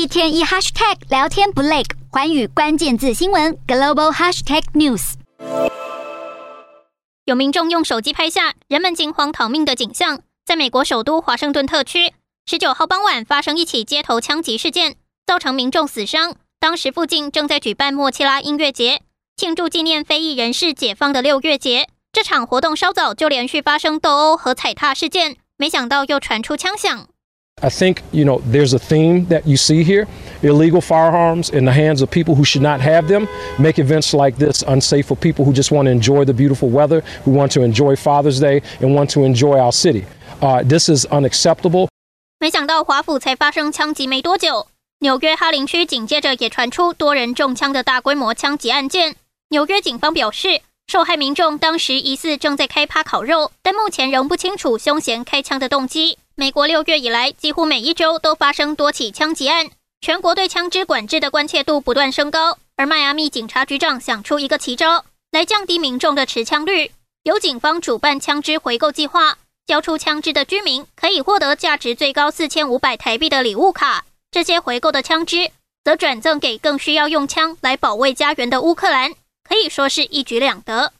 一天一 hashtag 聊天不累，寰宇关键字新闻 global hashtag news。有民众用手机拍下人们惊慌逃命的景象，在美国首都华盛顿特区，十九号傍晚发生一起街头枪击事件，造成民众死伤。当时附近正在举办莫切拉音乐节，庆祝纪念非裔人士解放的六月节。这场活动稍早就连续发生斗殴和踩踏事件，没想到又传出枪响。I think, you know, there's a theme that you see here. Illegal firearms in the hands of people who should not have them make events like this unsafe for people who just want to enjoy the beautiful weather, who want to enjoy Father's Day, and want to enjoy our city. Uh, this is unacceptable. 没想到华府才发生枪击没多久，纽约哈林区紧接着也传出多人中枪的大规模枪击案件。纽约警方表示， 受害民众当时疑似正在开趴烤肉，但目前仍不清楚凶嫌开枪的动机。美国六月以来，几乎每一周都发生多起枪击案，全国对枪支管制的关切度不断升高。而迈阿密警察局长想出一个奇招，来降低民众的持枪率，由警方主办枪支回购计划，交出枪支的居民可以获得价值最高四千五百台币的礼物卡，这些回购的枪支则转赠给更需要用枪来保卫家园的乌克兰，可以说是一举两得。